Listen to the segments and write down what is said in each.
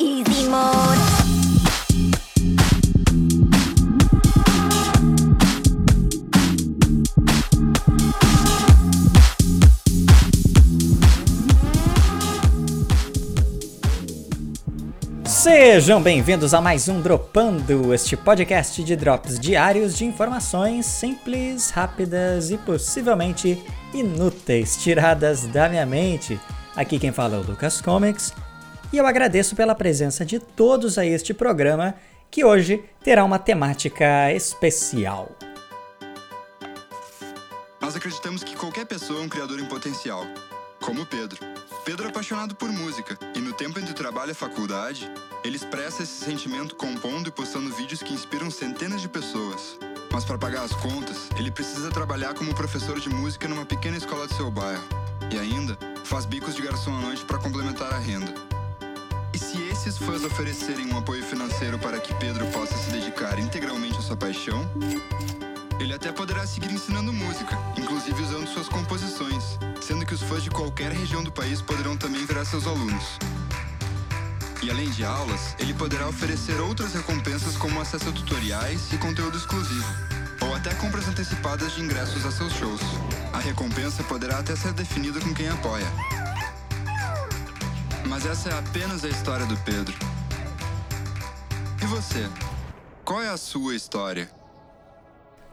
easy mode. Sejam bem-vindos a mais um Dropando, este podcast de drops diários de informações simples, rápidas e possivelmente inúteis, tiradas da minha mente. Aqui quem fala é o Lucas Comics e eu agradeço pela presença de todos a este programa que hoje terá uma temática especial. Nós acreditamos que qualquer pessoa é um criador em potencial, como Pedro. Pedro é apaixonado por música e no tempo entre trabalho e faculdade, ele expressa esse sentimento compondo e postando vídeos que inspiram centenas de pessoas. Mas para pagar as contas, ele precisa trabalhar como professor de música numa pequena escola de seu bairro. E ainda faz bicos de garçom à noite para complementar a renda. Se esses fãs oferecerem um apoio financeiro para que Pedro possa se dedicar integralmente à sua paixão, ele até poderá seguir ensinando música, inclusive usando suas composições, sendo que os fãs de qualquer região do país poderão também virar seus alunos. E além de aulas, ele poderá oferecer outras recompensas como acesso a tutoriais e conteúdo exclusivo, ou até compras antecipadas de ingressos a seus shows. A recompensa poderá até ser definida com quem apoia. Mas essa é apenas a história do Pedro. E você? Qual é a sua história?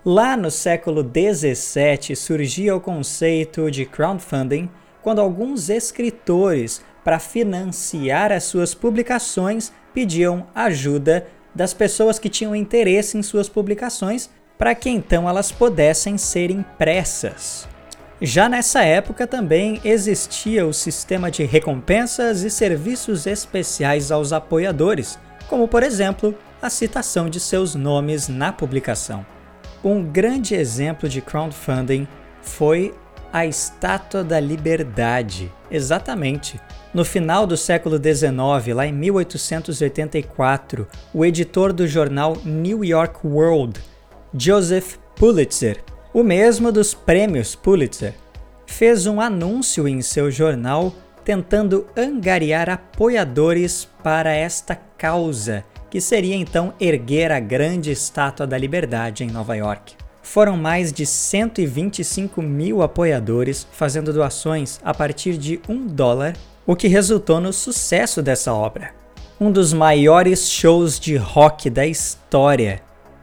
Lá no século 17 surgia o conceito de crowdfunding quando alguns escritores, para financiar as suas publicações, pediam ajuda das pessoas que tinham interesse em suas publicações para que então elas pudessem ser impressas. Já nessa época também existia o sistema de recompensas e serviços especiais aos apoiadores, como por exemplo a citação de seus nomes na publicação. Um grande exemplo de crowdfunding foi a Estátua da Liberdade. Exatamente. No final do século XIX, lá em 1884, o editor do jornal New York World, Joseph Pulitzer, o mesmo dos prêmios Pulitzer, fez um anúncio em seu jornal tentando angariar apoiadores para esta causa que seria então erguer a grande estátua da liberdade em Nova York. Foram mais de 125 mil apoiadores fazendo doações a partir de um dólar, o que resultou no sucesso dessa obra. Um dos maiores shows de rock da história,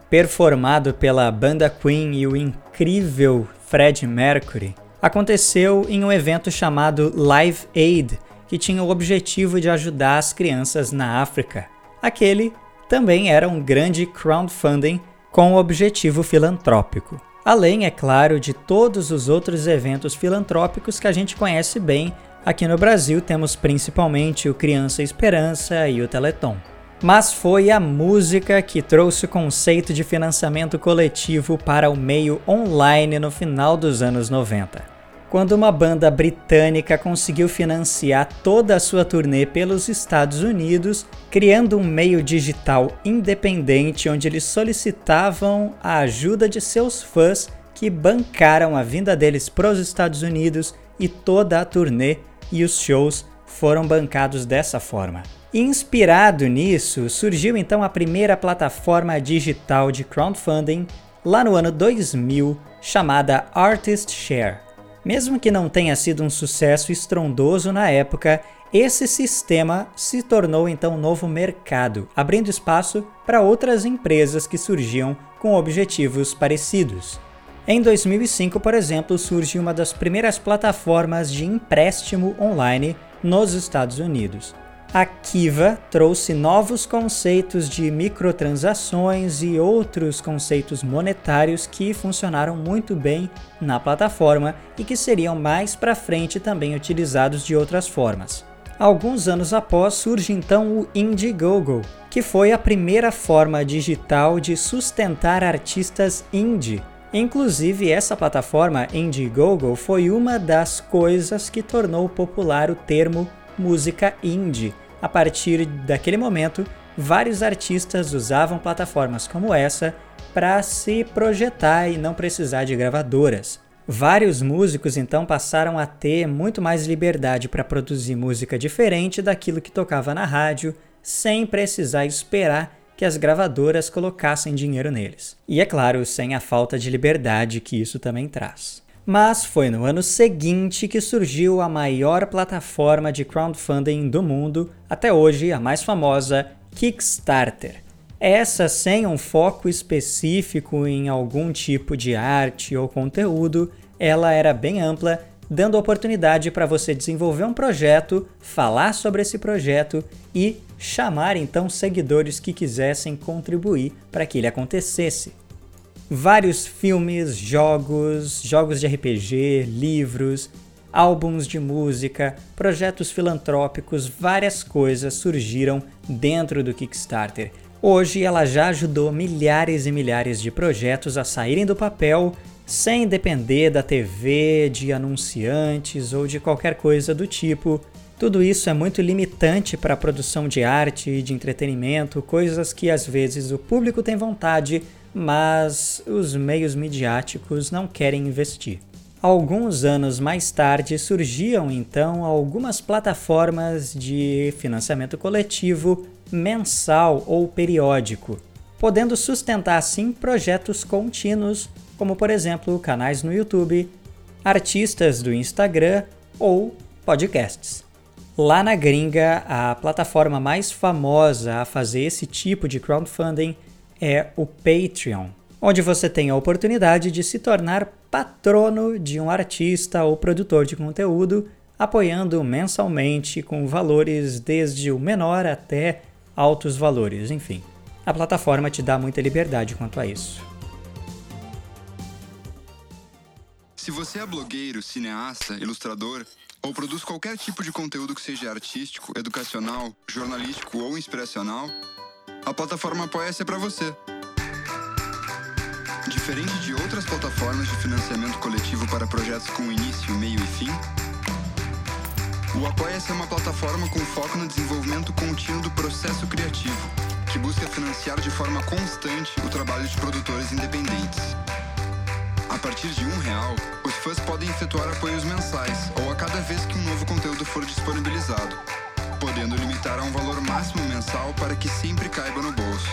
performado pela banda Queen e o incrível Fred Mercury, aconteceu em um evento chamado Live Aid, que tinha o objetivo de ajudar as crianças na África. Aquele também era um grande crowdfunding com objetivo filantrópico. Além, é claro, de todos os outros eventos filantrópicos que a gente conhece bem, aqui no Brasil temos principalmente o Criança Esperança e o Teleton. Mas foi a música que trouxe o conceito de financiamento coletivo para o meio online no final dos anos 90 quando uma banda britânica conseguiu financiar toda a sua turnê pelos Estados Unidos, criando um meio digital independente onde eles solicitavam a ajuda de seus fãs que bancaram a vinda deles para os Estados Unidos e toda a turnê e os shows foram bancados dessa forma. Inspirado nisso, surgiu então a primeira plataforma digital de crowdfunding lá no ano 2000, chamada Artist Share. Mesmo que não tenha sido um sucesso estrondoso na época, esse sistema se tornou então um novo mercado, abrindo espaço para outras empresas que surgiam com objetivos parecidos. Em 2005, por exemplo, surge uma das primeiras plataformas de empréstimo online nos Estados Unidos. A Kiva trouxe novos conceitos de microtransações e outros conceitos monetários que funcionaram muito bem na plataforma e que seriam mais para frente também utilizados de outras formas. Alguns anos após surge então o Indiegogo, que foi a primeira forma digital de sustentar artistas indie. Inclusive, essa plataforma Indiegogo foi uma das coisas que tornou popular o termo música indie a partir daquele momento, vários artistas usavam plataformas como essa para se projetar e não precisar de gravadoras. Vários músicos então passaram a ter muito mais liberdade para produzir música diferente daquilo que tocava na rádio, sem precisar esperar que as gravadoras colocassem dinheiro neles. E é claro, sem a falta de liberdade que isso também traz. Mas foi no ano seguinte que surgiu a maior plataforma de crowdfunding do mundo, até hoje a mais famosa, Kickstarter. Essa sem um foco específico em algum tipo de arte ou conteúdo, ela era bem ampla, dando oportunidade para você desenvolver um projeto, falar sobre esse projeto e chamar então seguidores que quisessem contribuir para que ele acontecesse. Vários filmes, jogos, jogos de RPG, livros, álbuns de música, projetos filantrópicos, várias coisas surgiram dentro do Kickstarter. Hoje ela já ajudou milhares e milhares de projetos a saírem do papel sem depender da TV, de anunciantes ou de qualquer coisa do tipo. Tudo isso é muito limitante para a produção de arte e de entretenimento, coisas que às vezes o público tem vontade, mas os meios midiáticos não querem investir. Alguns anos mais tarde surgiam então algumas plataformas de financiamento coletivo mensal ou periódico, podendo sustentar assim projetos contínuos, como por exemplo canais no YouTube, artistas do Instagram ou podcasts. Lá na gringa, a plataforma mais famosa a fazer esse tipo de crowdfunding é o Patreon, onde você tem a oportunidade de se tornar patrono de um artista ou produtor de conteúdo, apoiando mensalmente com valores desde o menor até altos valores, enfim. A plataforma te dá muita liberdade quanto a isso. Se você é blogueiro, cineasta, ilustrador ou produz qualquer tipo de conteúdo que seja artístico, educacional, jornalístico ou inspiracional, a plataforma Apoia-se é para você. Diferente de outras plataformas de financiamento coletivo para projetos com início, meio e fim, o Apoia-se é uma plataforma com foco no desenvolvimento contínuo do processo criativo, que busca financiar de forma constante o trabalho de produtores independentes. A partir de um real, os fãs podem efetuar apoios mensais ou a cada vez que um novo conteúdo for disponibilizado um valor máximo mensal para que sempre caiba no bolso.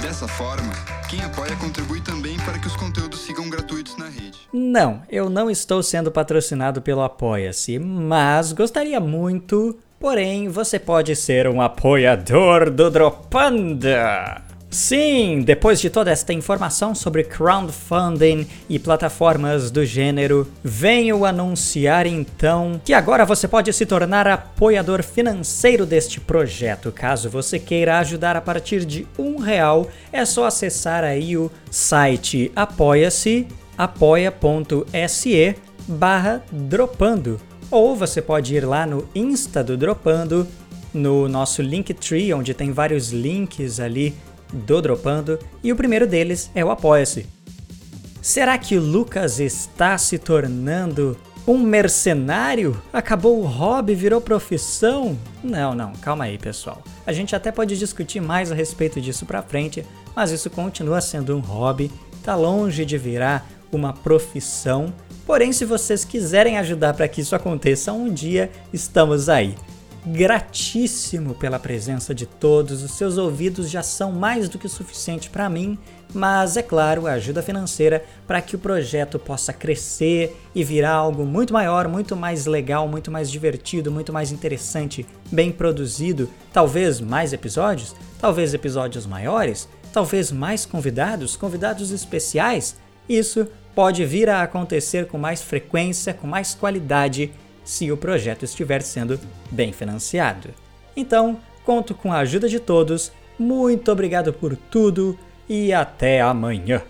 Dessa forma, quem apoia contribui também para que os conteúdos sigam gratuitos na rede. Não, eu não estou sendo patrocinado pelo Apoia-se, mas gostaria muito. Porém, você pode ser um apoiador do Dropanda. Sim, depois de toda esta informação sobre crowdfunding e plataformas do gênero, venho anunciar então que agora você pode se tornar apoiador financeiro deste projeto. Caso você queira ajudar a partir de um real, é só acessar aí o site apoia-se, apoia.se barra dropando. Ou você pode ir lá no Insta do Dropando, no nosso Linktree, onde tem vários links ali do Dropando e o primeiro deles é o Apoia-se. Será que o Lucas está se tornando um mercenário? Acabou o hobby, virou profissão? Não, não, calma aí, pessoal. A gente até pode discutir mais a respeito disso pra frente, mas isso continua sendo um hobby, tá longe de virar uma profissão. Porém, se vocês quiserem ajudar para que isso aconteça um dia, estamos aí gratíssimo pela presença de todos. Os seus ouvidos já são mais do que suficiente para mim, mas é claro, a ajuda financeira para que o projeto possa crescer e virar algo muito maior, muito mais legal, muito mais divertido, muito mais interessante, bem produzido. Talvez mais episódios, talvez episódios maiores, talvez mais convidados, convidados especiais. Isso pode vir a acontecer com mais frequência, com mais qualidade se o projeto estiver sendo bem financiado. Então, conto com a ajuda de todos, muito obrigado por tudo e até amanhã!